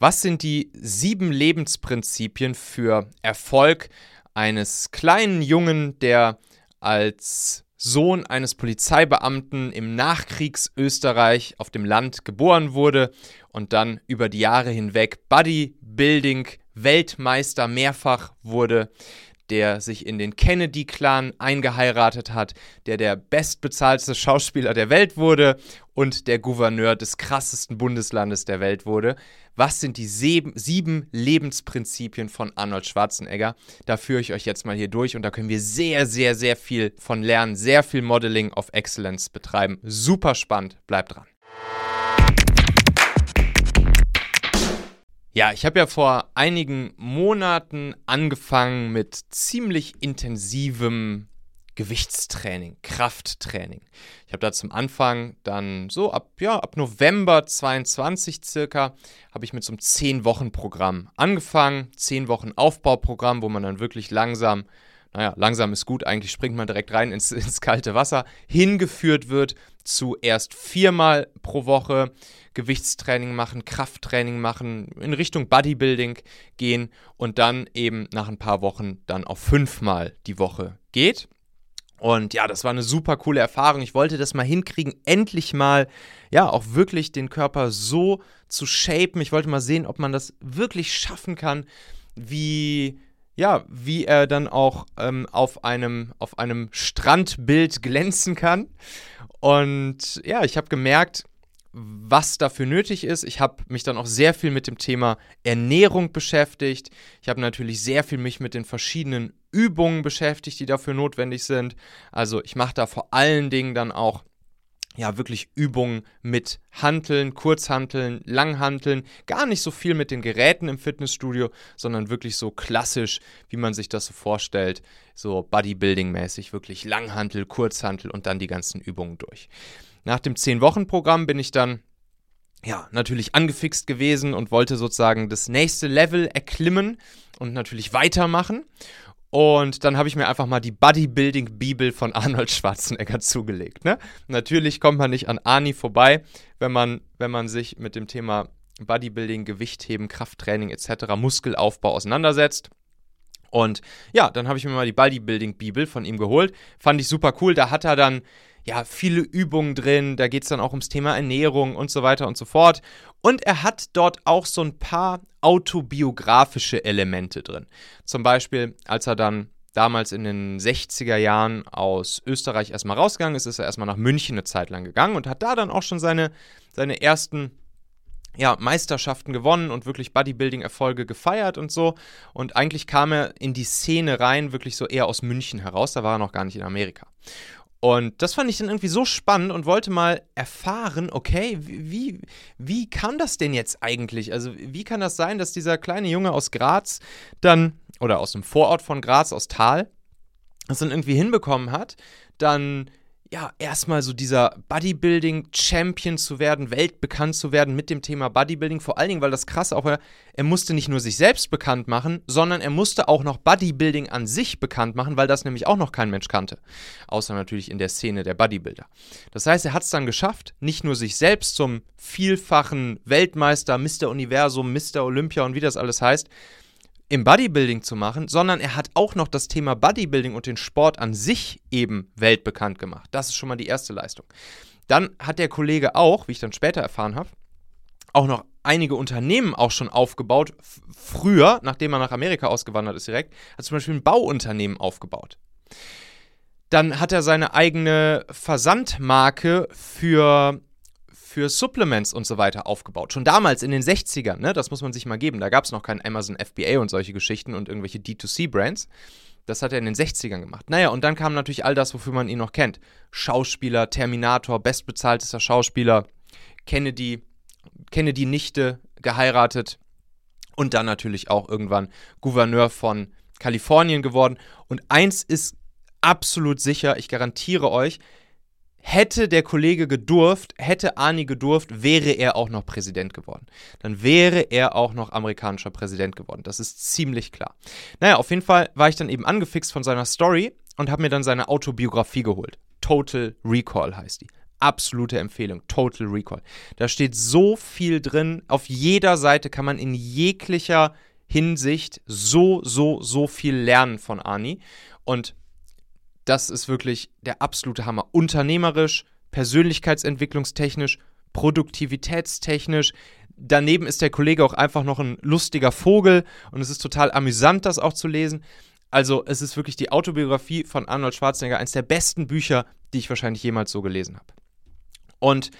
Was sind die sieben Lebensprinzipien für Erfolg eines kleinen Jungen, der als Sohn eines Polizeibeamten im Nachkriegsösterreich auf dem Land geboren wurde und dann über die Jahre hinweg Bodybuilding Weltmeister mehrfach wurde, der sich in den Kennedy-Clan eingeheiratet hat, der der bestbezahlte Schauspieler der Welt wurde und der Gouverneur des krassesten Bundeslandes der Welt wurde. Was sind die sieben Lebensprinzipien von Arnold Schwarzenegger? Da führe ich euch jetzt mal hier durch und da können wir sehr, sehr, sehr viel von lernen, sehr viel Modeling of Excellence betreiben. Super spannend, bleibt dran. Ja, ich habe ja vor einigen Monaten angefangen mit ziemlich intensivem Gewichtstraining, Krafttraining. Ich habe da zum Anfang dann so ab, ja, ab November 22 circa, habe ich mit so einem 10-Wochen-Programm angefangen. 10 Wochen Aufbauprogramm, wo man dann wirklich langsam, naja, langsam ist gut, eigentlich springt man direkt rein ins, ins kalte Wasser, hingeführt wird zu erst viermal pro Woche Gewichtstraining machen, Krafttraining machen, in Richtung Bodybuilding gehen und dann eben nach ein paar Wochen dann auf fünfmal die Woche geht. Und ja, das war eine super coole Erfahrung. Ich wollte das mal hinkriegen, endlich mal, ja, auch wirklich den Körper so zu shapen. Ich wollte mal sehen, ob man das wirklich schaffen kann, wie, ja, wie er dann auch ähm, auf, einem, auf einem Strandbild glänzen kann. Und ja, ich habe gemerkt, was dafür nötig ist. Ich habe mich dann auch sehr viel mit dem Thema Ernährung beschäftigt. Ich habe natürlich sehr viel mich mit den verschiedenen Übungen beschäftigt, die dafür notwendig sind. Also ich mache da vor allen Dingen dann auch ja wirklich Übungen mit Hanteln, Kurzhanteln, Langhanteln, gar nicht so viel mit den Geräten im Fitnessstudio, sondern wirklich so klassisch, wie man sich das so vorstellt, so Bodybuilding-mäßig, wirklich Langhantel, Kurzhantel und dann die ganzen Übungen durch. Nach dem 10-Wochen-Programm bin ich dann ja, natürlich angefixt gewesen und wollte sozusagen das nächste Level erklimmen und natürlich weitermachen. Und dann habe ich mir einfach mal die Bodybuilding-Bibel von Arnold Schwarzenegger zugelegt. Ne? Natürlich kommt man nicht an Arnie vorbei, wenn man, wenn man sich mit dem Thema Bodybuilding, Gewichtheben, Krafttraining etc., Muskelaufbau auseinandersetzt. Und ja, dann habe ich mir mal die Bodybuilding-Bibel von ihm geholt. Fand ich super cool. Da hat er dann ja, viele Übungen drin, da geht es dann auch ums Thema Ernährung und so weiter und so fort. Und er hat dort auch so ein paar autobiografische Elemente drin. Zum Beispiel, als er dann damals in den 60er Jahren aus Österreich erstmal rausgegangen ist, ist er erstmal nach München eine Zeit lang gegangen und hat da dann auch schon seine, seine ersten ja, Meisterschaften gewonnen und wirklich Bodybuilding-Erfolge gefeiert und so. Und eigentlich kam er in die Szene rein, wirklich so eher aus München heraus. Da war er noch gar nicht in Amerika. Und das fand ich dann irgendwie so spannend und wollte mal erfahren, okay, wie, wie kann das denn jetzt eigentlich? Also, wie kann das sein, dass dieser kleine Junge aus Graz dann, oder aus dem Vorort von Graz, aus Tal, das dann irgendwie hinbekommen hat, dann ja, erstmal so dieser Bodybuilding-Champion zu werden, weltbekannt zu werden mit dem Thema Bodybuilding. Vor allen Dingen, weil das krass auch war, er musste nicht nur sich selbst bekannt machen, sondern er musste auch noch Bodybuilding an sich bekannt machen, weil das nämlich auch noch kein Mensch kannte. Außer natürlich in der Szene der Bodybuilder. Das heißt, er hat es dann geschafft, nicht nur sich selbst zum vielfachen Weltmeister, Mr. Universum, Mr. Olympia und wie das alles heißt, im Bodybuilding zu machen, sondern er hat auch noch das Thema Bodybuilding und den Sport an sich eben weltbekannt gemacht. Das ist schon mal die erste Leistung. Dann hat der Kollege auch, wie ich dann später erfahren habe, auch noch einige Unternehmen auch schon aufgebaut. Früher, nachdem er nach Amerika ausgewandert ist direkt, hat zum Beispiel ein Bauunternehmen aufgebaut. Dann hat er seine eigene Versandmarke für für Supplements und so weiter aufgebaut. Schon damals in den 60ern, ne? das muss man sich mal geben. Da gab es noch kein Amazon FBA und solche Geschichten und irgendwelche D2C-Brands. Das hat er in den 60ern gemacht. Naja, und dann kam natürlich all das, wofür man ihn noch kennt. Schauspieler, Terminator, bestbezahltester Schauspieler, Kennedy, Kennedy-Nichte, geheiratet und dann natürlich auch irgendwann Gouverneur von Kalifornien geworden. Und eins ist absolut sicher, ich garantiere euch, hätte der Kollege gedurft, hätte Arnie gedurft, wäre er auch noch Präsident geworden. Dann wäre er auch noch amerikanischer Präsident geworden. Das ist ziemlich klar. Naja, auf jeden Fall war ich dann eben angefixt von seiner Story und habe mir dann seine Autobiografie geholt. Total Recall heißt die. absolute Empfehlung. Total Recall. Da steht so viel drin. Auf jeder Seite kann man in jeglicher Hinsicht so, so, so viel lernen von Ani. Und das ist wirklich der absolute Hammer. Unternehmerisch, persönlichkeitsentwicklungstechnisch, produktivitätstechnisch. Daneben ist der Kollege auch einfach noch ein lustiger Vogel und es ist total amüsant, das auch zu lesen. Also es ist wirklich die Autobiografie von Arnold Schwarzenegger, eines der besten Bücher, die ich wahrscheinlich jemals so gelesen habe. Und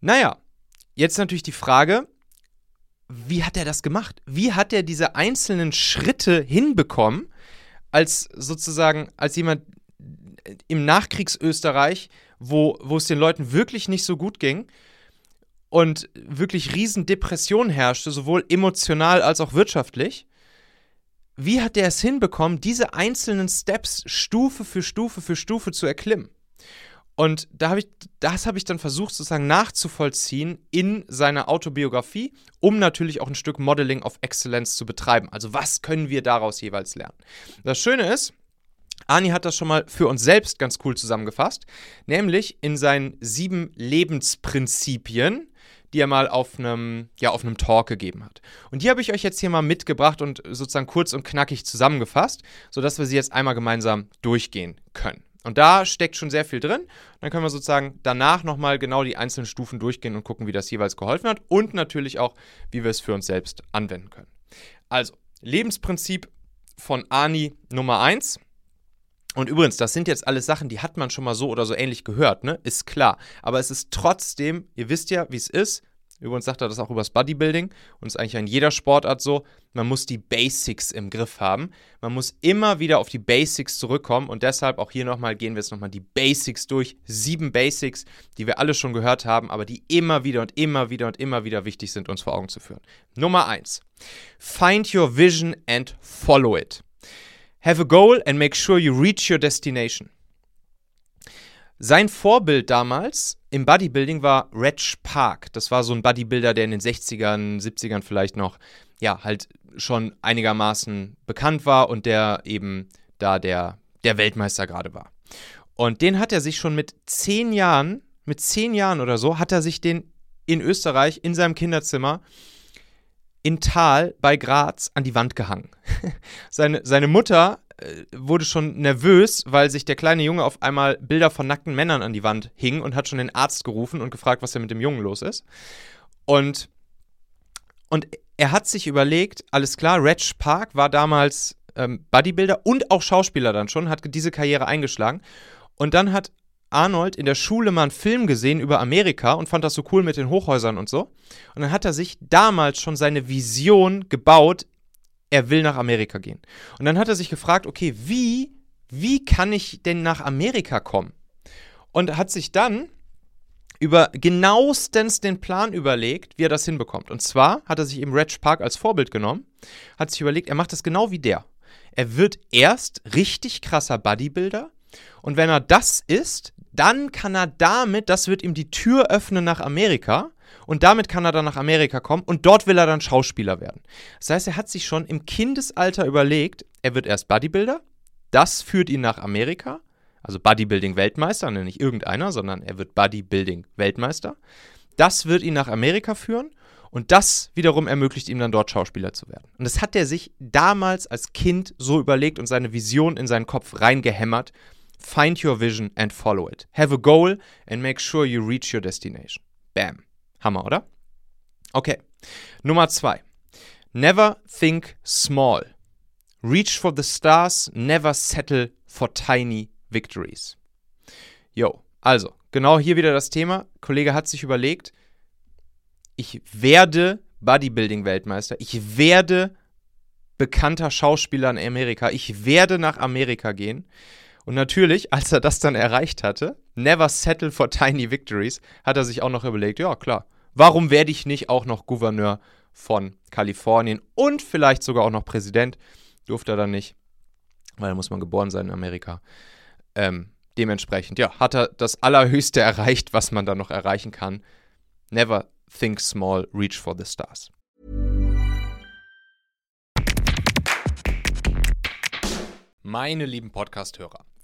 naja, jetzt natürlich die Frage, wie hat er das gemacht? Wie hat er diese einzelnen Schritte hinbekommen, als sozusagen, als jemand im Nachkriegsösterreich, wo, wo es den Leuten wirklich nicht so gut ging und wirklich riesen Depression herrschte, sowohl emotional als auch wirtschaftlich. Wie hat er es hinbekommen, diese einzelnen Steps Stufe für Stufe für Stufe zu erklimmen? Und da habe ich, das habe ich dann versucht, sozusagen nachzuvollziehen in seiner Autobiografie, um natürlich auch ein Stück Modeling of Excellence zu betreiben. Also was können wir daraus jeweils lernen? Das Schöne ist, Ani hat das schon mal für uns selbst ganz cool zusammengefasst, nämlich in seinen sieben Lebensprinzipien, die er mal auf einem, ja, auf einem Talk gegeben hat. Und die habe ich euch jetzt hier mal mitgebracht und sozusagen kurz und knackig zusammengefasst, sodass wir sie jetzt einmal gemeinsam durchgehen können. Und da steckt schon sehr viel drin. Dann können wir sozusagen danach nochmal genau die einzelnen Stufen durchgehen und gucken, wie das jeweils geholfen hat und natürlich auch, wie wir es für uns selbst anwenden können. Also, Lebensprinzip von Ani Nummer 1. Und übrigens, das sind jetzt alles Sachen, die hat man schon mal so oder so ähnlich gehört, ne? Ist klar. Aber es ist trotzdem, ihr wisst ja, wie es ist. Übrigens sagt er das auch übers Bodybuilding und ist eigentlich an jeder Sportart so. Man muss die Basics im Griff haben. Man muss immer wieder auf die Basics zurückkommen und deshalb auch hier nochmal gehen wir jetzt nochmal die Basics durch. Sieben Basics, die wir alle schon gehört haben, aber die immer wieder und immer wieder und immer wieder wichtig sind, uns vor Augen zu führen. Nummer eins: Find your vision and follow it. Have a goal and make sure you reach your destination. Sein Vorbild damals im Bodybuilding war Reg Park. Das war so ein Bodybuilder, der in den 60ern, 70ern vielleicht noch, ja, halt schon einigermaßen bekannt war und der eben da der, der Weltmeister gerade war. Und den hat er sich schon mit zehn Jahren, mit zehn Jahren oder so, hat er sich den in Österreich in seinem Kinderzimmer in Tal bei Graz an die Wand gehangen. seine, seine Mutter äh, wurde schon nervös, weil sich der kleine Junge auf einmal Bilder von nackten Männern an die Wand hing und hat schon den Arzt gerufen und gefragt, was denn mit dem Jungen los ist. Und, und er hat sich überlegt, alles klar, Reg Park war damals ähm, Bodybuilder und auch Schauspieler dann schon, hat diese Karriere eingeschlagen. Und dann hat Arnold in der Schule mal einen Film gesehen über Amerika und fand das so cool mit den Hochhäusern und so. Und dann hat er sich damals schon seine Vision gebaut er will nach Amerika gehen. Und dann hat er sich gefragt, okay, wie, wie kann ich denn nach Amerika kommen? Und hat sich dann über genauestens den Plan überlegt, wie er das hinbekommt. Und zwar hat er sich eben Reg Park als Vorbild genommen, hat sich überlegt, er macht das genau wie der. Er wird erst richtig krasser Bodybuilder und wenn er das ist, dann kann er damit, das wird ihm die Tür öffnen nach Amerika und damit kann er dann nach Amerika kommen und dort will er dann Schauspieler werden. Das heißt, er hat sich schon im Kindesalter überlegt, er wird erst Bodybuilder, das führt ihn nach Amerika, also Bodybuilding-Weltmeister, ne, nicht irgendeiner, sondern er wird Bodybuilding-Weltmeister. Das wird ihn nach Amerika führen und das wiederum ermöglicht ihm dann dort Schauspieler zu werden. Und das hat er sich damals als Kind so überlegt und seine Vision in seinen Kopf reingehämmert. Find your vision and follow it. Have a goal and make sure you reach your destination. Bam. Hammer, oder? Okay. Nummer zwei. Never think small. Reach for the stars, never settle for tiny victories. Jo, also, genau hier wieder das Thema. Kollege hat sich überlegt, ich werde Bodybuilding-Weltmeister, ich werde bekannter Schauspieler in Amerika, ich werde nach Amerika gehen. Und natürlich, als er das dann erreicht hatte, never settle for tiny victories, hat er sich auch noch überlegt, ja klar, warum werde ich nicht auch noch Gouverneur von Kalifornien und vielleicht sogar auch noch Präsident? Durfte er dann nicht, weil da muss man geboren sein in Amerika. Ähm, dementsprechend, ja, hat er das Allerhöchste erreicht, was man da noch erreichen kann. Never think small, reach for the stars. Meine lieben Podcast-Hörer.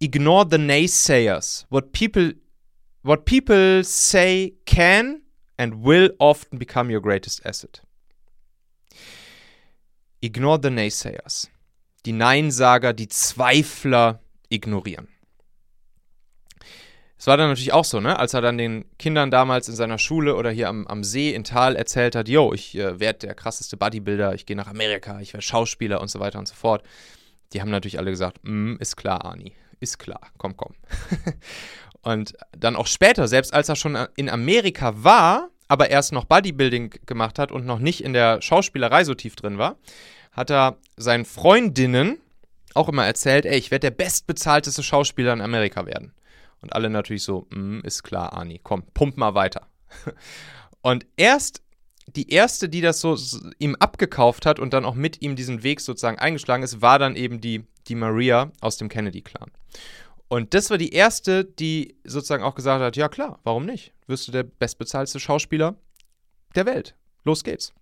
ignore the naysayers. What people what people say can and will often become your greatest asset. Ignore the naysayers. Die Neinsager, die Zweifler ignorieren. Es war dann natürlich auch so, ne? als er dann den Kindern damals in seiner Schule oder hier am, am See in Tal erzählt hat, yo, ich äh, werde der krasseste Bodybuilder, ich gehe nach Amerika, ich werde Schauspieler und so weiter und so fort. Die haben natürlich alle gesagt, mm, ist klar, Ani ist klar, komm, komm. und dann auch später, selbst als er schon in Amerika war, aber erst noch Bodybuilding gemacht hat und noch nicht in der Schauspielerei so tief drin war, hat er seinen Freundinnen auch immer erzählt, ey, ich werde der bestbezahlteste Schauspieler in Amerika werden. Und alle natürlich so, mm, ist klar, Ani, komm, pump mal weiter. und erst die erste, die das so ihm abgekauft hat und dann auch mit ihm diesen Weg sozusagen eingeschlagen ist, war dann eben die, die Maria aus dem Kennedy-Clan. Und das war die erste, die sozusagen auch gesagt hat: Ja, klar, warum nicht? Wirst du der bestbezahlte Schauspieler der Welt. Los geht's.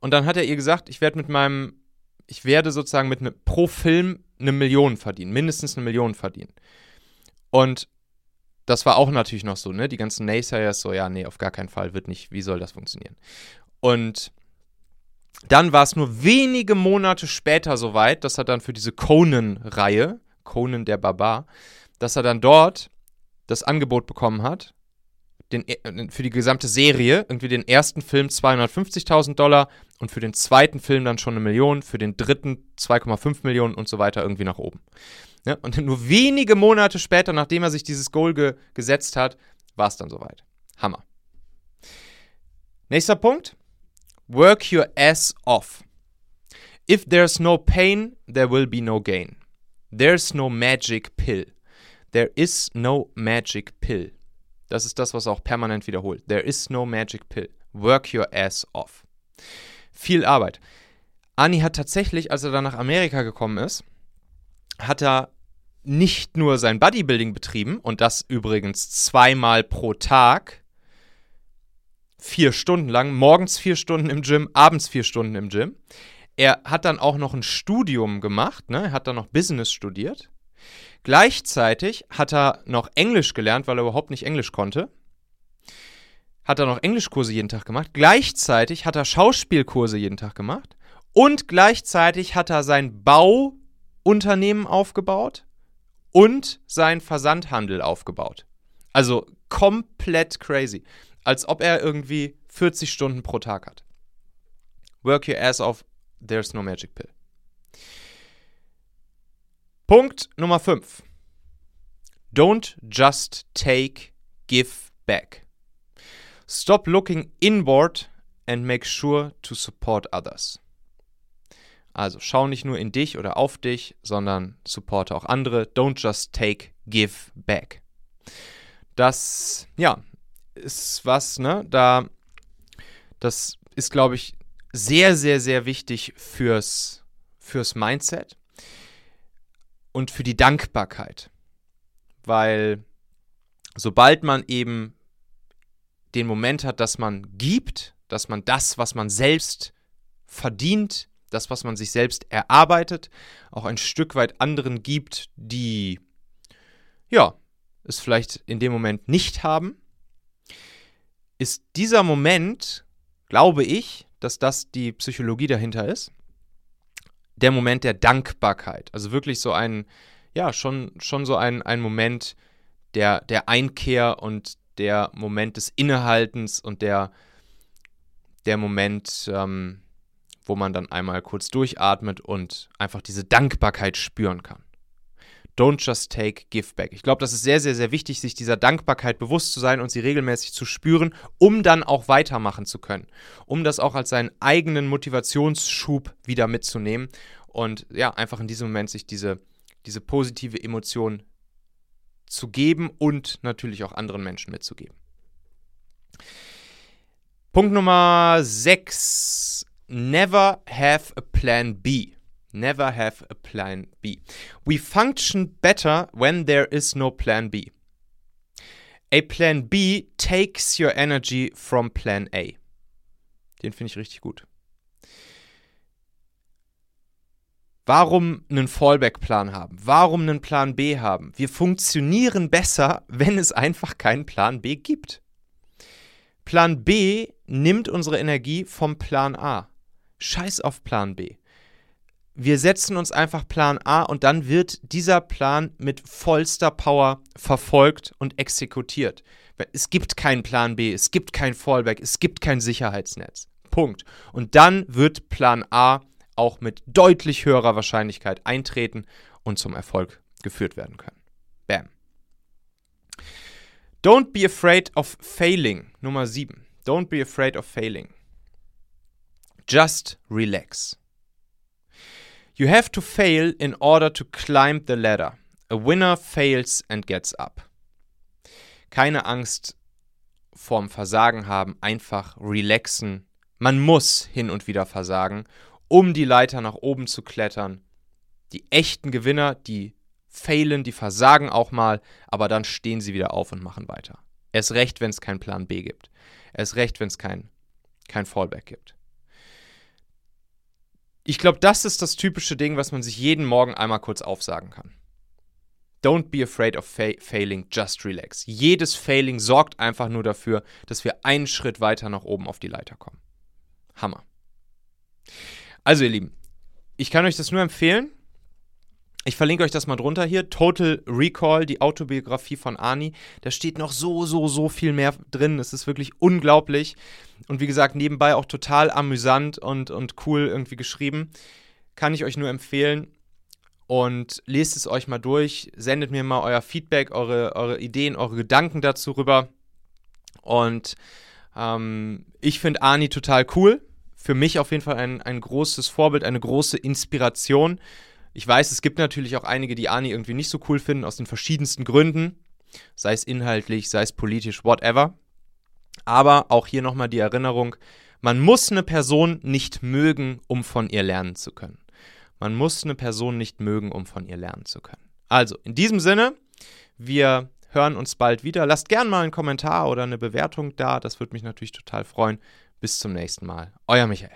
Und dann hat er ihr gesagt: Ich werde mit meinem, ich werde sozusagen mit ne, pro Film eine Million verdienen, mindestens eine Million verdienen. Und das war auch natürlich noch so, ne? Die ganzen Naysayers so, ja, nee, auf gar keinen Fall, wird nicht, wie soll das funktionieren? Und dann war es nur wenige Monate später soweit, dass er dann für diese Conan-Reihe, Conan der Barbar, dass er dann dort das Angebot bekommen hat, den, äh, für die gesamte Serie, irgendwie den ersten Film 250.000 Dollar und für den zweiten Film dann schon eine Million, für den dritten 2,5 Millionen und so weiter irgendwie nach oben. Ja, und nur wenige Monate später, nachdem er sich dieses Goal ge gesetzt hat, war es dann soweit. Hammer. Nächster Punkt. Work your ass off. If there's no pain, there will be no gain. There's no magic pill. There is no magic pill. Das ist das, was auch permanent wiederholt. There is no magic pill. Work your ass off. Viel Arbeit. Ani hat tatsächlich, als er dann nach Amerika gekommen ist, hat er nicht nur sein Bodybuilding betrieben und das übrigens zweimal pro Tag, vier Stunden lang, morgens vier Stunden im Gym, abends vier Stunden im Gym. Er hat dann auch noch ein Studium gemacht, ne? er hat dann noch Business studiert. Gleichzeitig hat er noch Englisch gelernt, weil er überhaupt nicht Englisch konnte. Hat er noch Englischkurse jeden Tag gemacht. Gleichzeitig hat er Schauspielkurse jeden Tag gemacht. Und gleichzeitig hat er sein Bauunternehmen aufgebaut und sein Versandhandel aufgebaut. Also komplett crazy. Als ob er irgendwie 40 Stunden pro Tag hat. Work your ass off, there's no magic pill. Punkt Nummer 5. Don't just take, give back. Stop looking inward and make sure to support others. Also schau nicht nur in dich oder auf dich, sondern supporte auch andere. Don't just take, give back. Das, ja, ist was, ne? Da, das ist, glaube ich, sehr, sehr, sehr wichtig fürs, fürs Mindset und für die Dankbarkeit. Weil sobald man eben den Moment hat, dass man gibt, dass man das, was man selbst verdient, das, was man sich selbst erarbeitet, auch ein Stück weit anderen gibt, die, ja, es vielleicht in dem Moment nicht haben, ist dieser Moment, glaube ich, dass das die Psychologie dahinter ist, der Moment der Dankbarkeit. Also wirklich so ein, ja, schon, schon so ein, ein Moment der, der Einkehr und der Moment des Innehaltens und der, der Moment, ähm, wo man dann einmal kurz durchatmet und einfach diese Dankbarkeit spüren kann. Don't just take, give back. Ich glaube, das ist sehr, sehr, sehr wichtig, sich dieser Dankbarkeit bewusst zu sein und sie regelmäßig zu spüren, um dann auch weitermachen zu können. Um das auch als seinen eigenen Motivationsschub wieder mitzunehmen und ja, einfach in diesem Moment sich diese, diese positive Emotion zu geben und natürlich auch anderen Menschen mitzugeben. Punkt Nummer 6. Never have a plan B. Never have a plan B. We function better when there is no plan B. A plan B takes your energy from plan A. Den finde ich richtig gut. Warum einen Fallback-Plan haben? Warum einen Plan B haben? Wir funktionieren besser, wenn es einfach keinen Plan B gibt. Plan B nimmt unsere Energie vom Plan A. Scheiß auf Plan B wir setzen uns einfach Plan A und dann wird dieser Plan mit vollster Power verfolgt und exekutiert. Es gibt keinen Plan B, es gibt kein Fallback, es gibt kein Sicherheitsnetz. Punkt. Und dann wird Plan A auch mit deutlich höherer Wahrscheinlichkeit eintreten und zum Erfolg geführt werden können. Bam. Don't be afraid of failing. Nummer 7. Don't be afraid of failing. Just relax. You have to fail in order to climb the ladder. A winner fails and gets up. Keine Angst vorm Versagen haben, einfach relaxen. Man muss hin und wieder versagen, um die Leiter nach oben zu klettern. Die echten Gewinner, die failen, die versagen auch mal, aber dann stehen sie wieder auf und machen weiter. Erst recht, wenn es keinen Plan B gibt. Erst recht, wenn es kein, kein Fallback gibt ich glaube, das ist das typische Ding, was man sich jeden Morgen einmal kurz aufsagen kann. Don't be afraid of fa failing, just relax. Jedes Failing sorgt einfach nur dafür, dass wir einen Schritt weiter nach oben auf die Leiter kommen. Hammer. Also, ihr Lieben, ich kann euch das nur empfehlen. Ich verlinke euch das mal drunter hier. Total Recall, die Autobiografie von Ani. Da steht noch so, so, so viel mehr drin. Es ist wirklich unglaublich. Und wie gesagt, nebenbei auch total amüsant und, und cool irgendwie geschrieben. Kann ich euch nur empfehlen. Und lest es euch mal durch. Sendet mir mal euer Feedback, eure, eure Ideen, eure Gedanken dazu rüber. Und ähm, ich finde Ani total cool. Für mich auf jeden Fall ein, ein großes Vorbild, eine große Inspiration ich weiß, es gibt natürlich auch einige, die Ani irgendwie nicht so cool finden, aus den verschiedensten Gründen. Sei es inhaltlich, sei es politisch, whatever. Aber auch hier nochmal die Erinnerung, man muss eine Person nicht mögen, um von ihr lernen zu können. Man muss eine Person nicht mögen, um von ihr lernen zu können. Also, in diesem Sinne, wir hören uns bald wieder. Lasst gerne mal einen Kommentar oder eine Bewertung da. Das würde mich natürlich total freuen. Bis zum nächsten Mal. Euer Michael.